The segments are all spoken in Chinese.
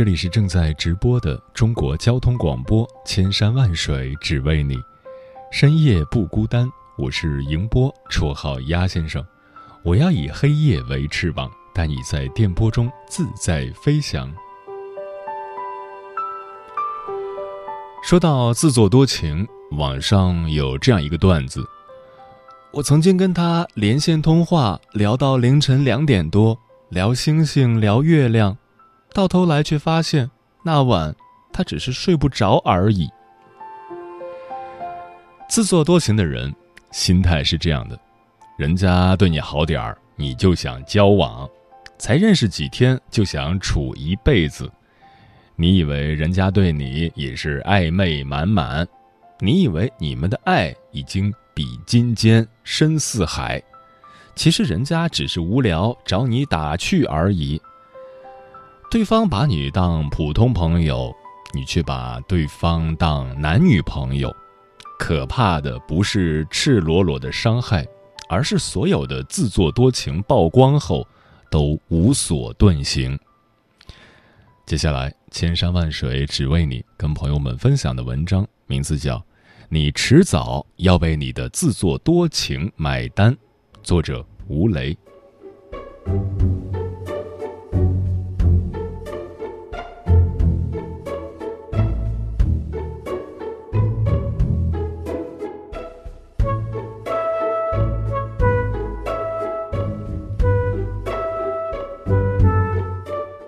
这里是正在直播的中国交通广播，千山万水只为你，深夜不孤单。我是迎波，绰号鸭先生。我要以黑夜为翅膀，带你在电波中自在飞翔。说到自作多情，网上有这样一个段子：我曾经跟他连线通话，聊到凌晨两点多。聊星星，聊月亮，到头来却发现那晚他只是睡不着而已。自作多情的人，心态是这样的：人家对你好点儿，你就想交往；才认识几天就想处一辈子。你以为人家对你也是暧昧满满，你以为你们的爱已经比金坚，深似海。其实人家只是无聊找你打趣而已。对方把你当普通朋友，你却把对方当男女朋友。可怕的不是赤裸裸的伤害，而是所有的自作多情曝光后都无所遁形。接下来，千山万水只为你，跟朋友们分享的文章名字叫《你迟早要为你的自作多情买单》，作者。吴雷，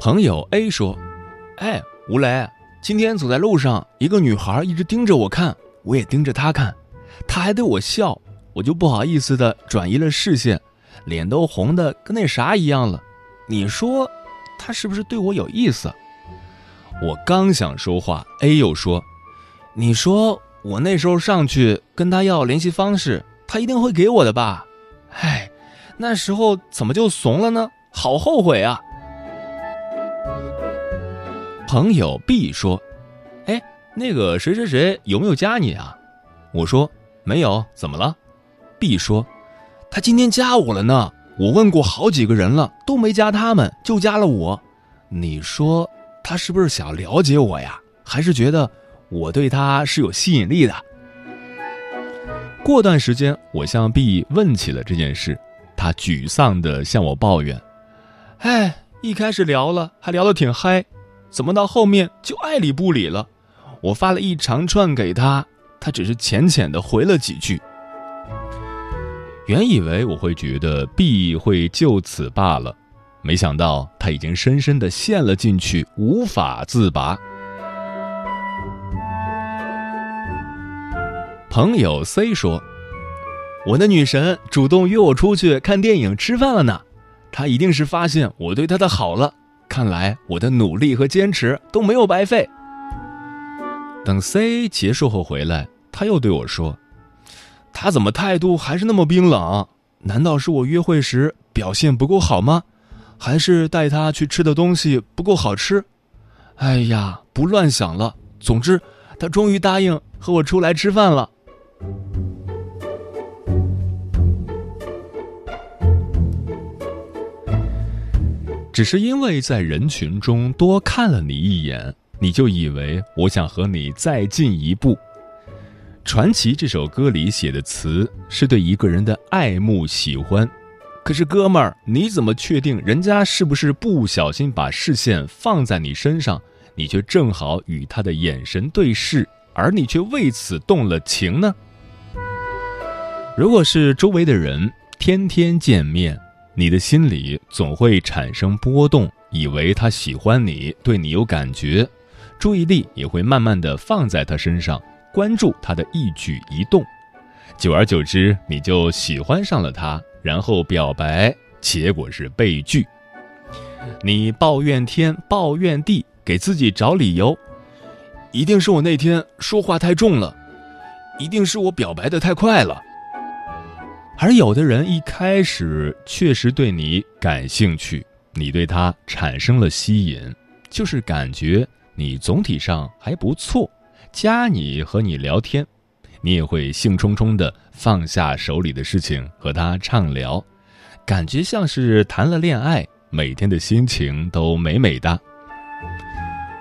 朋友 A 说：“哎，吴雷，今天走在路上，一个女孩一直盯着我看，我也盯着她看，她还对我笑，我就不好意思的转移了视线。”脸都红的跟那啥一样了，你说，他是不是对我有意思？我刚想说话，A 又说：“你说我那时候上去跟他要联系方式，他一定会给我的吧？唉，那时候怎么就怂了呢？好后悔啊！”朋友 B 说：“哎，那个谁谁谁有没有加你啊？”我说：“没有，怎么了？”B 说。他今天加我了呢，我问过好几个人了，都没加他们，就加了我。你说他是不是想了解我呀？还是觉得我对他是有吸引力的？过段时间，我向 B 问起了这件事，他沮丧地向我抱怨：“哎，一开始聊了还聊得挺嗨，怎么到后面就爱理不理了？我发了一长串给他，他只是浅浅的回了几句。”原以为我会觉得 B 会就此罢了，没想到他已经深深的陷了进去，无法自拔。朋友 C 说：“我的女神主动约我出去看电影、吃饭了呢，她一定是发现我对她的好了。看来我的努力和坚持都没有白费。”等 C 结束后回来，他又对我说。他怎么态度还是那么冰冷？难道是我约会时表现不够好吗？还是带他去吃的东西不够好吃？哎呀，不乱想了。总之，他终于答应和我出来吃饭了。只是因为在人群中多看了你一眼，你就以为我想和你再进一步。传奇这首歌里写的词是对一个人的爱慕喜欢，可是哥们儿，你怎么确定人家是不是不小心把视线放在你身上，你却正好与他的眼神对视，而你却为此动了情呢？如果是周围的人天天见面，你的心里总会产生波动，以为他喜欢你，对你有感觉，注意力也会慢慢的放在他身上。关注他的一举一动，久而久之，你就喜欢上了他，然后表白，结果是被拒。你抱怨天，抱怨地，给自己找理由，一定是我那天说话太重了，一定是我表白的太快了。而有的人一开始确实对你感兴趣，你对他产生了吸引，就是感觉你总体上还不错，加你和你聊天，你也会兴冲冲的放下手里的事情和他畅聊，感觉像是谈了恋爱，每天的心情都美美的。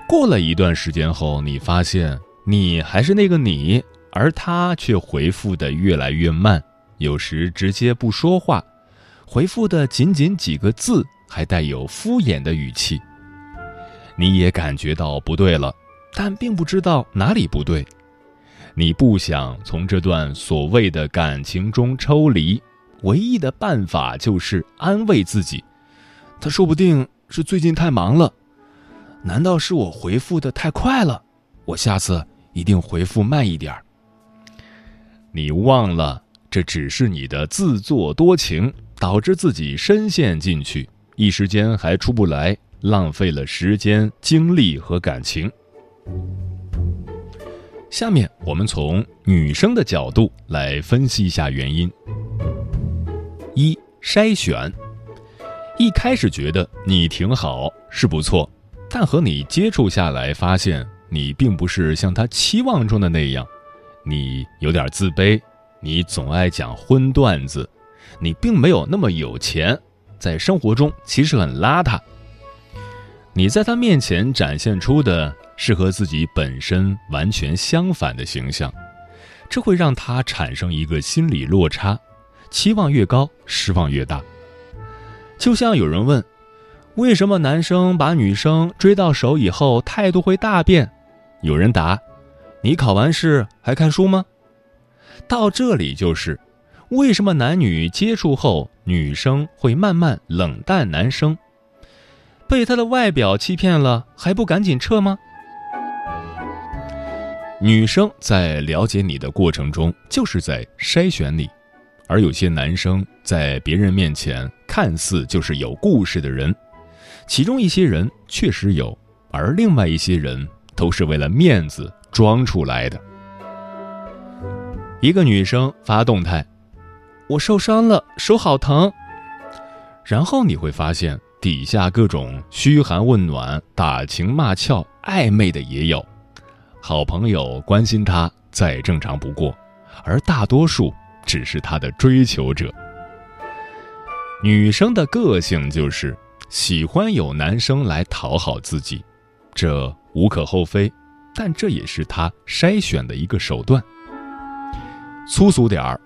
过了一段时间后，你发现你还是那个你，而他却回复的越来越慢。有时直接不说话，回复的仅仅几个字，还带有敷衍的语气。你也感觉到不对了，但并不知道哪里不对。你不想从这段所谓的感情中抽离，唯一的办法就是安慰自己：他说不定是最近太忙了。难道是我回复的太快了？我下次一定回复慢一点。你忘了。这只是你的自作多情，导致自己深陷进去，一时间还出不来，浪费了时间、精力和感情。下面我们从女生的角度来分析一下原因。一筛选，一开始觉得你挺好，是不错，但和你接触下来，发现你并不是像他期望中的那样，你有点自卑。你总爱讲荤段子，你并没有那么有钱，在生活中其实很邋遢。你在他面前展现出的是和自己本身完全相反的形象，这会让他产生一个心理落差，期望越高，失望越大。就像有人问，为什么男生把女生追到手以后态度会大变？有人答，你考完试还看书吗？到这里就是，为什么男女接触后，女生会慢慢冷淡男生？被他的外表欺骗了，还不赶紧撤吗？女生在了解你的过程中，就是在筛选你，而有些男生在别人面前看似就是有故事的人，其中一些人确实有，而另外一些人都是为了面子装出来的。一个女生发动态：“我受伤了，手好疼。”然后你会发现，底下各种嘘寒问暖、打情骂俏、暧昧的也有。好朋友关心她，再正常不过，而大多数只是她的追求者。女生的个性就是喜欢有男生来讨好自己，这无可厚非，但这也是她筛选的一个手段。粗俗点儿，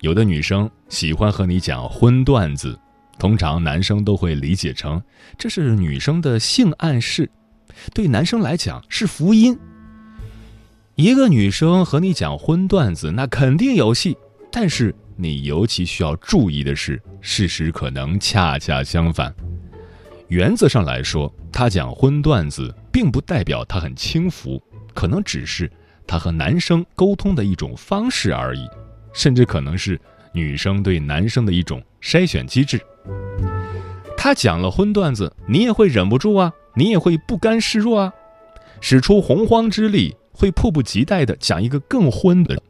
有的女生喜欢和你讲荤段子，通常男生都会理解成这是女生的性暗示，对男生来讲是福音。一个女生和你讲荤段子，那肯定有戏，但是你尤其需要注意的是，事实可能恰恰相反。原则上来说，她讲荤段子，并不代表她很轻浮，可能只是。他和男生沟通的一种方式而已，甚至可能是女生对男生的一种筛选机制。他讲了荤段子，你也会忍不住啊，你也会不甘示弱啊，使出洪荒之力，会迫不及待的讲一个更荤的，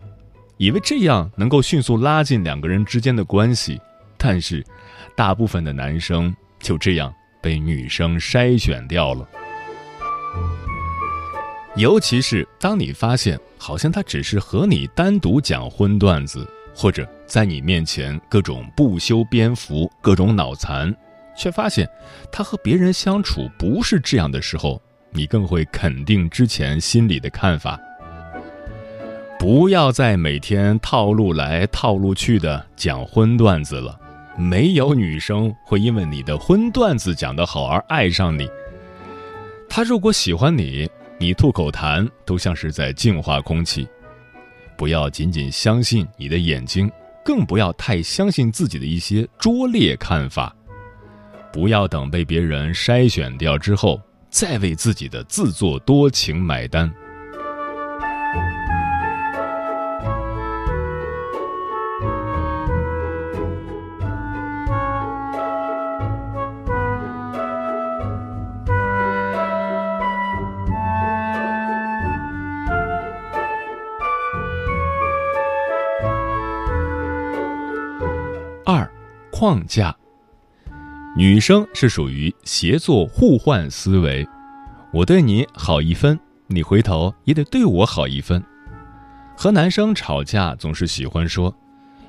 以为这样能够迅速拉近两个人之间的关系。但是，大部分的男生就这样被女生筛选掉了。尤其是当你发现，好像他只是和你单独讲荤段子，或者在你面前各种不修边幅、各种脑残，却发现他和别人相处不是这样的时候，你更会肯定之前心里的看法。不要再每天套路来套路去的讲荤段子了，没有女生会因为你的荤段子讲得好而爱上你。他如果喜欢你。你吐口痰都像是在净化空气，不要仅仅相信你的眼睛，更不要太相信自己的一些拙劣看法。不要等被别人筛选掉之后，再为自己的自作多情买单。框架。女生是属于协作互换思维，我对你好一分，你回头也得对我好一分。和男生吵架总是喜欢说，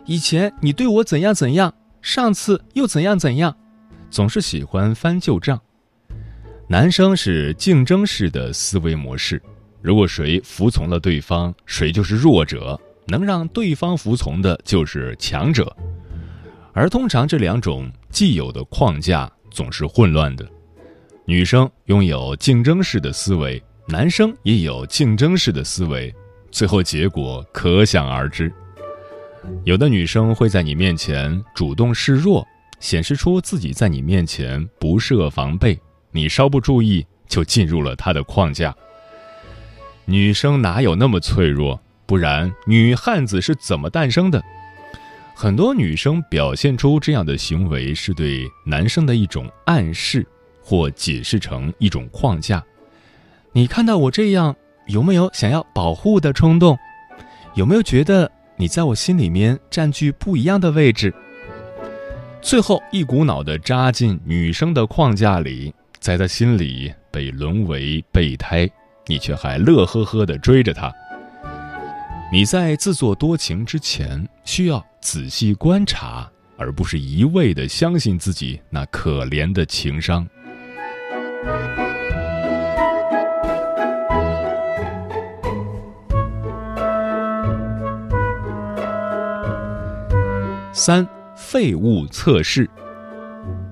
以前你对我怎样怎样，上次又怎样怎样，总是喜欢翻旧账。男生是竞争式的思维模式，如果谁服从了对方，谁就是弱者，能让对方服从的就是强者。而通常这两种既有的框架总是混乱的。女生拥有竞争式的思维，男生也有竞争式的思维，最后结果可想而知。有的女生会在你面前主动示弱，显示出自己在你面前不设防备，你稍不注意就进入了她的框架。女生哪有那么脆弱？不然女汉子是怎么诞生的？很多女生表现出这样的行为，是对男生的一种暗示，或解释成一种框架。你看到我这样，有没有想要保护的冲动？有没有觉得你在我心里面占据不一样的位置？最后一股脑的扎进女生的框架里，在她心里被沦为备胎，你却还乐呵呵的追着她。你在自作多情之前，需要仔细观察，而不是一味的相信自己那可怜的情商。三废物测试，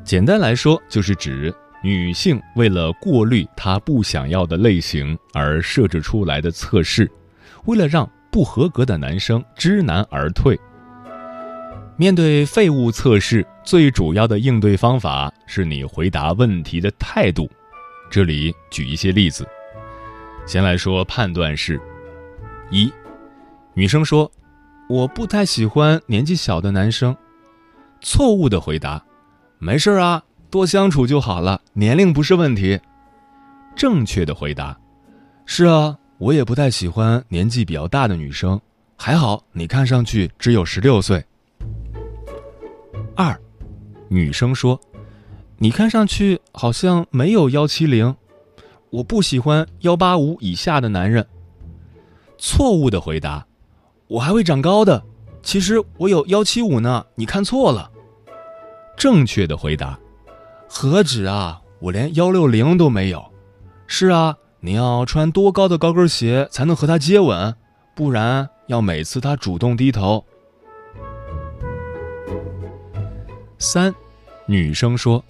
简单来说，就是指女性为了过滤她不想要的类型而设置出来的测试，为了让。不合格的男生知难而退。面对废物测试，最主要的应对方法是你回答问题的态度。这里举一些例子。先来说判断式：一，女生说：“我不太喜欢年纪小的男生。”错误的回答：“没事啊，多相处就好了，年龄不是问题。”正确的回答：“是啊。”我也不太喜欢年纪比较大的女生，还好你看上去只有十六岁。二，女生说：“你看上去好像没有幺七零，我不喜欢幺八五以下的男人。”错误的回答：“我还会长高的，其实我有幺七五呢，你看错了。”正确的回答：“何止啊，我连幺六零都没有。”是啊。你要穿多高的高跟鞋才能和他接吻？不然要每次他主动低头。三，女生说：“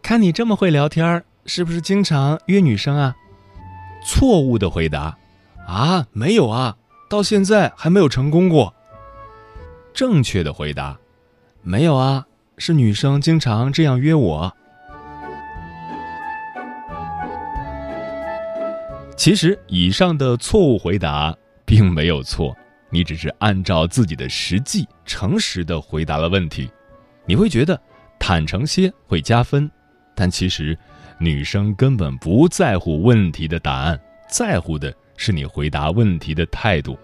看你这么会聊天，是不是经常约女生啊？”错误的回答：“啊，没有啊，到现在还没有成功过。”正确的回答：“没有啊，是女生经常这样约我。”其实，以上的错误回答并没有错，你只是按照自己的实际、诚实的回答了问题。你会觉得坦诚些会加分，但其实，女生根本不在乎问题的答案，在乎的是你回答问题的态度。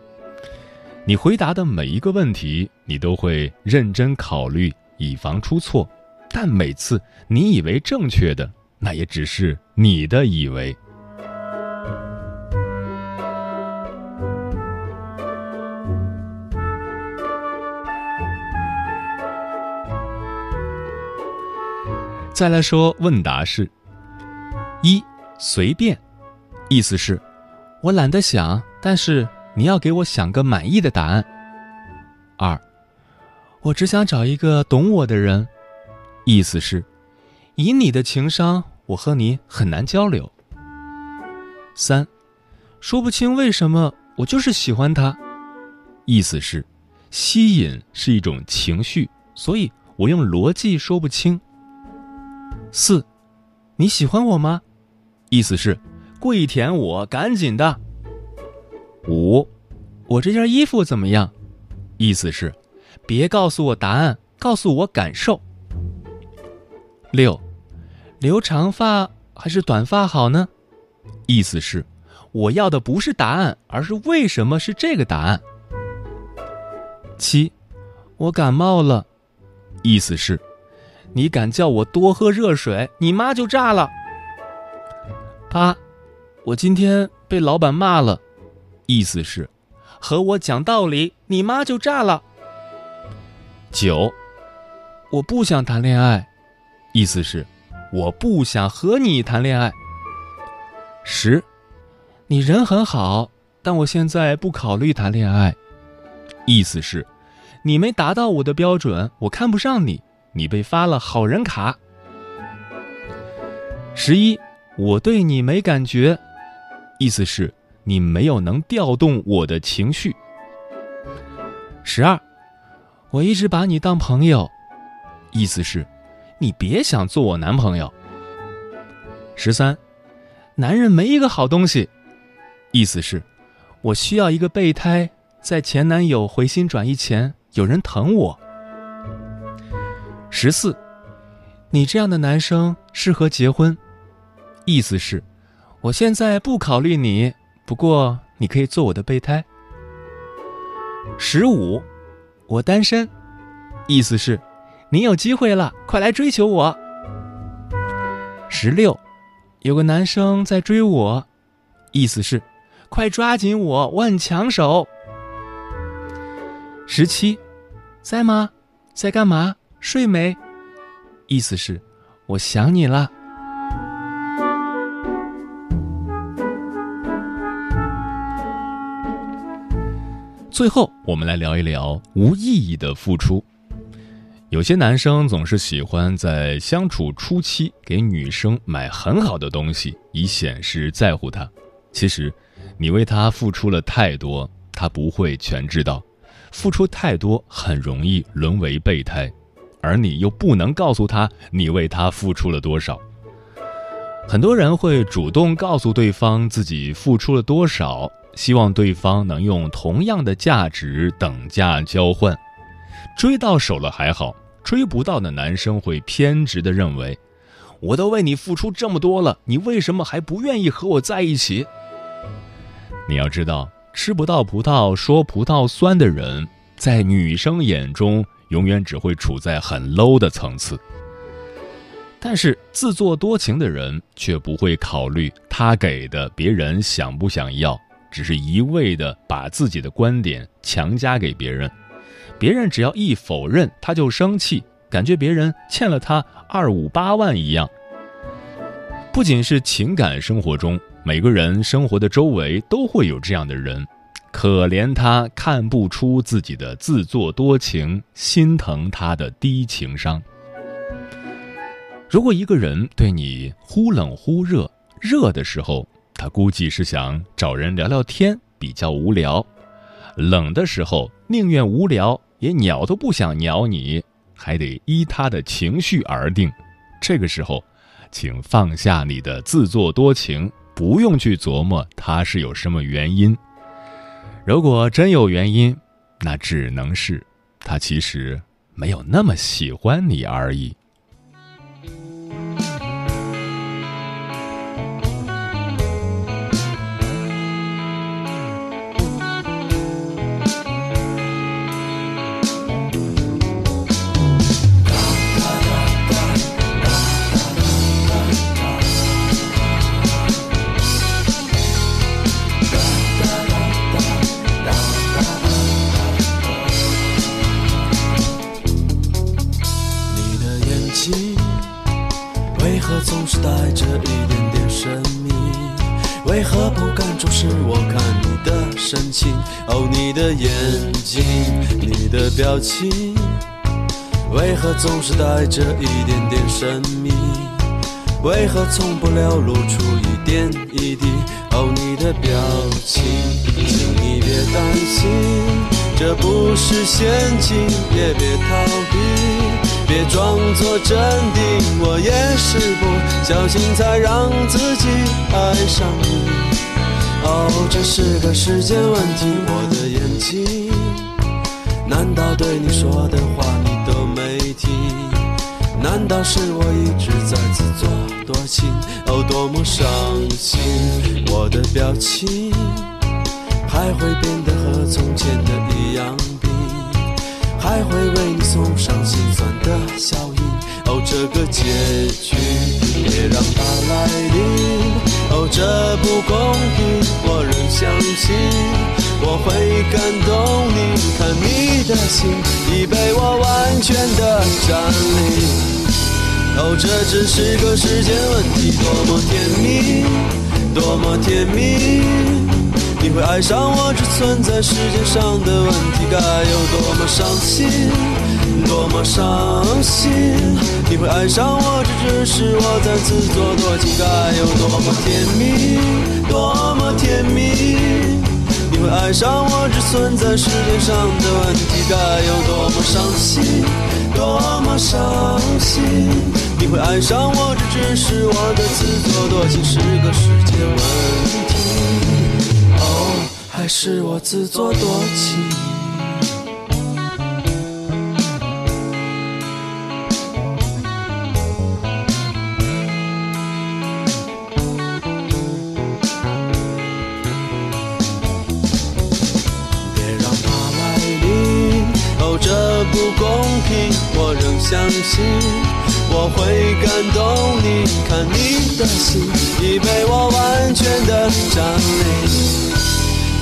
你回答的每一个问题，你都会认真考虑，以防出错。但每次你以为正确的，那也只是你的以为。再来说问答式。一随便，意思是，我懒得想，但是你要给我想个满意的答案。二，我只想找一个懂我的人，意思是，以你的情商，我和你很难交流。三，说不清为什么，我就是喜欢他，意思是，吸引是一种情绪，所以我用逻辑说不清。四，你喜欢我吗？意思是，跪舔我，赶紧的。五，我这件衣服怎么样？意思是，别告诉我答案，告诉我感受。六，留长发还是短发好呢？意思是，我要的不是答案，而是为什么是这个答案。七，我感冒了。意思是，你敢叫我多喝热水，你妈就炸了。八，我今天被老板骂了，意思是，和我讲道理，你妈就炸了。九，我不想谈恋爱，意思是，我不想和你谈恋爱。十，你人很好，但我现在不考虑谈恋爱，意思是，你没达到我的标准，我看不上你，你被发了好人卡。十一。我对你没感觉，意思是你没有能调动我的情绪。十二，我一直把你当朋友，意思是，你别想做我男朋友。十三，男人没一个好东西，意思是，我需要一个备胎，在前男友回心转意前有人疼我。十四，你这样的男生适合结婚。意思是，我现在不考虑你，不过你可以做我的备胎。十五，我单身，意思是，你有机会了，快来追求我。十六，有个男生在追我，意思是，快抓紧我，我很抢手。十七，在吗？在干嘛？睡没？意思是，我想你了。最后，我们来聊一聊无意义的付出。有些男生总是喜欢在相处初期给女生买很好的东西，以显示在乎她。其实，你为他付出了太多，他不会全知道。付出太多很容易沦为备胎，而你又不能告诉他你为他付出了多少。很多人会主动告诉对方自己付出了多少。希望对方能用同样的价值等价交换，追到手了还好，追不到的男生会偏执的认为，我都为你付出这么多了，你为什么还不愿意和我在一起？你要知道，吃不到葡萄说葡萄酸的人，在女生眼中永远只会处在很 low 的层次。但是自作多情的人却不会考虑他给的别人想不想要。只是一味的把自己的观点强加给别人，别人只要一否认，他就生气，感觉别人欠了他二五八万一样。不仅是情感生活中，每个人生活的周围都会有这样的人，可怜他看不出自己的自作多情，心疼他的低情商。如果一个人对你忽冷忽热，热的时候。他估计是想找人聊聊天，比较无聊。冷的时候，宁愿无聊，也鸟都不想鸟你，还得依他的情绪而定。这个时候，请放下你的自作多情，不用去琢磨他是有什么原因。如果真有原因，那只能是他其实没有那么喜欢你而已。一点点神秘，为何不敢注视我？看你的神情哦，你的眼睛，你的表情，为何总是带着一点点神秘？为何从不流露出一点一滴？哦，你的表情，请你别担心，这不是陷阱，也别逃避，别装作镇定，我也是不小心才让自己爱上你。哦，这是个时间问题。我的眼睛，难道对你说的话你都没听？难道是我一直在自作多情？哦，多么伤心！我的表情还会变得和从前的一样？还会为你送上心酸的笑意。哦，这个结局别让它来临。哦，这不公平，我仍相信我会感动你。看你的心已被我完全的占领。哦，这只是个时间问题，多么甜蜜，多么甜蜜。你会爱上我，只存在世界上的问题，该有多么伤心，多么伤心。你会爱上我，这只是我在自作多情，该有多么甜蜜，多么甜蜜。你会爱上我，只存在世界上的问题，该有多么伤心，多么伤心。你会爱上我，这只是我的自作多情，是个时间问题。是我自作多情。别让它来临，哦，这不公平，我仍相信我会感动你。看你的心已被我完全的占领。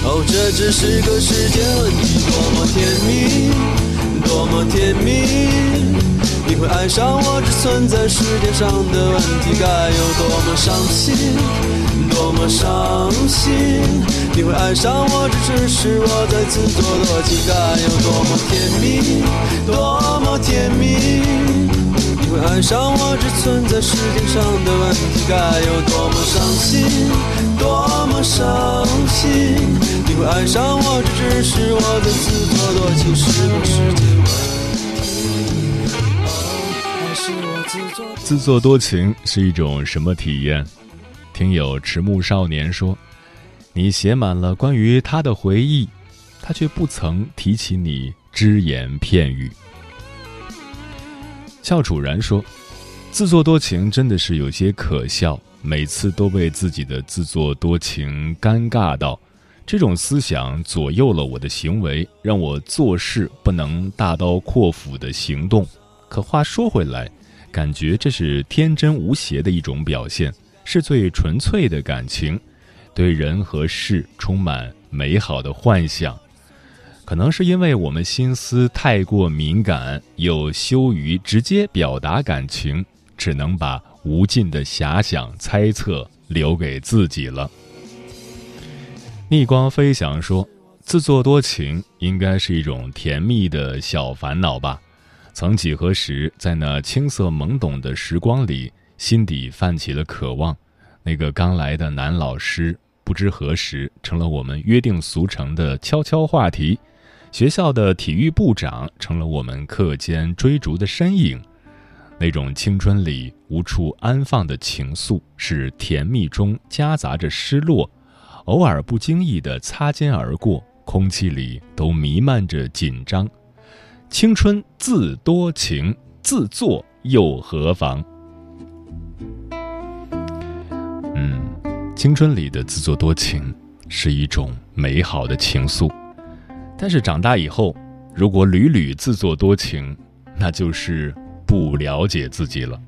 哦，这只是个时间问题，多么甜蜜，多么甜蜜。你会爱上我，只存在世界上的问题，该有多么伤心，多么伤心。你会爱上我，这只是我在自作多情，该有多么甜蜜，多么甜蜜。会爱上我，只存在时间上的问题，该有多么伤心，多么伤心。你会爱上我，这只是我的自作多情，是个时间问题。自作多情是一种什么体验？听友迟暮少年说，你写满了关于他的回忆，他却不曾提起你只言片语。笑楚然说，自作多情真的是有些可笑，每次都被自己的自作多情尴尬到。这种思想左右了我的行为，让我做事不能大刀阔斧的行动。可话说回来，感觉这是天真无邪的一种表现，是最纯粹的感情，对人和事充满美好的幻想。可能是因为我们心思太过敏感，又羞于直接表达感情，只能把无尽的遐想、猜测留给自己了。逆光飞翔说：“自作多情应该是一种甜蜜的小烦恼吧？曾几何时，在那青涩懵懂的时光里，心底泛起了渴望。那个刚来的男老师，不知何时成了我们约定俗成的悄悄话题；学校的体育部长成了我们课间追逐的身影。那种青春里无处安放的情愫，是甜蜜中夹杂着失落。”偶尔不经意的擦肩而过，空气里都弥漫着紧张。青春自多情，自作又何妨？嗯，青春里的自作多情是一种美好的情愫，但是长大以后，如果屡屡自作多情，那就是不了解自己了。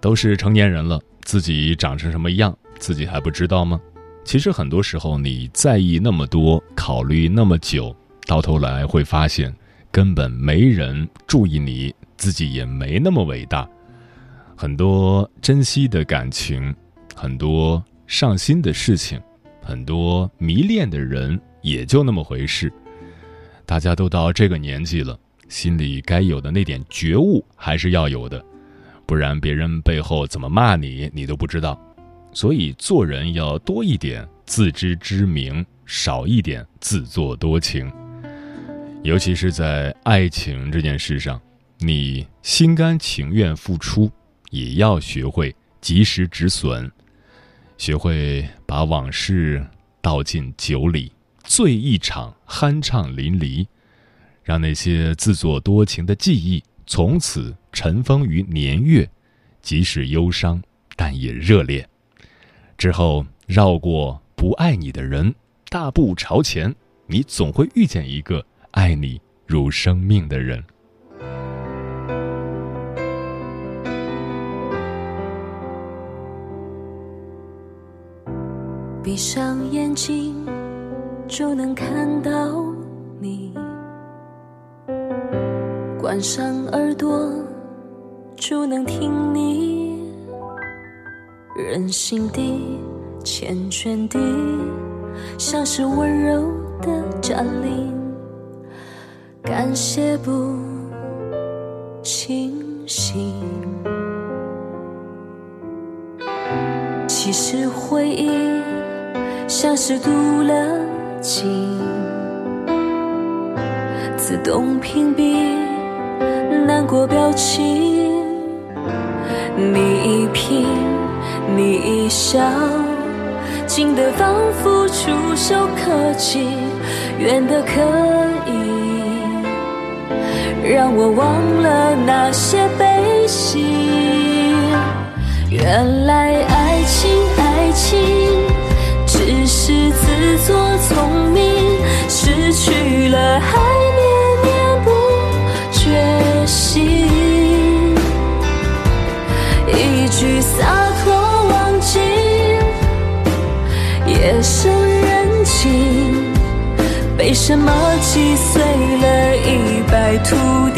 都是成年人了，自己长成什么样，自己还不知道吗？其实很多时候，你在意那么多，考虑那么久，到头来会发现，根本没人注意你，自己也没那么伟大。很多珍惜的感情，很多上心的事情，很多迷恋的人，也就那么回事。大家都到这个年纪了，心里该有的那点觉悟还是要有的，不然别人背后怎么骂你，你都不知道。所以做人要多一点自知之明，少一点自作多情。尤其是在爱情这件事上，你心甘情愿付出，也要学会及时止损，学会把往事倒进酒里，醉一场，酣畅淋漓，让那些自作多情的记忆从此尘封于年月，即使忧伤，但也热烈。之后绕过不爱你的人，大步朝前，你总会遇见一个爱你如生命的人。闭上眼睛就能看到你，关上耳朵就能听你，任性的、缱绻的，像是温柔的占领，感谢不清醒。其实回忆。像是镀了金，自动屏蔽难过表情。你一颦，你一笑，近的仿佛触手可及，远的可以让我忘了那些悲喜。原来爱情，爱情。聪明，失去了还念念不觉醒。一句洒脱忘记，夜深人静，被什么击碎了一败涂地。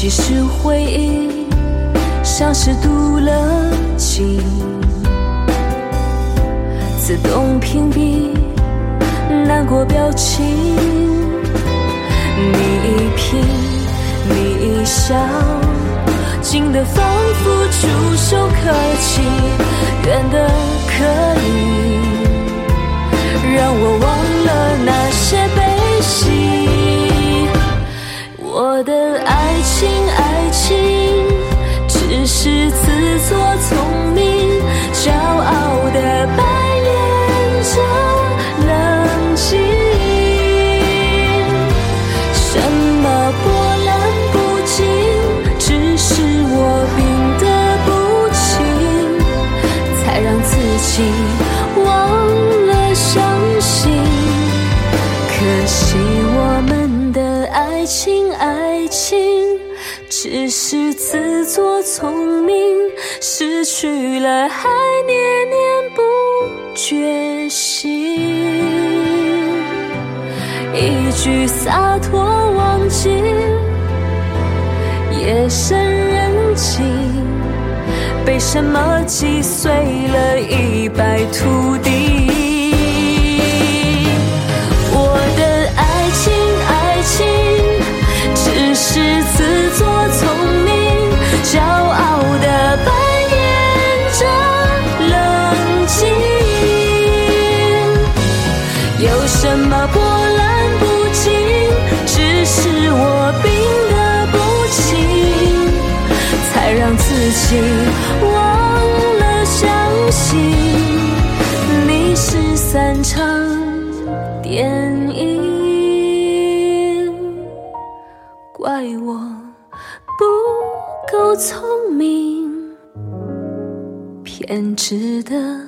其实回忆。像是镀了金，自动屏蔽难过表情。你一颦，你一笑，近的仿佛触手可及，去了还念念不觉醒。一句洒脱忘记，夜深人静，被什么击碎了一败涂地。坚持的。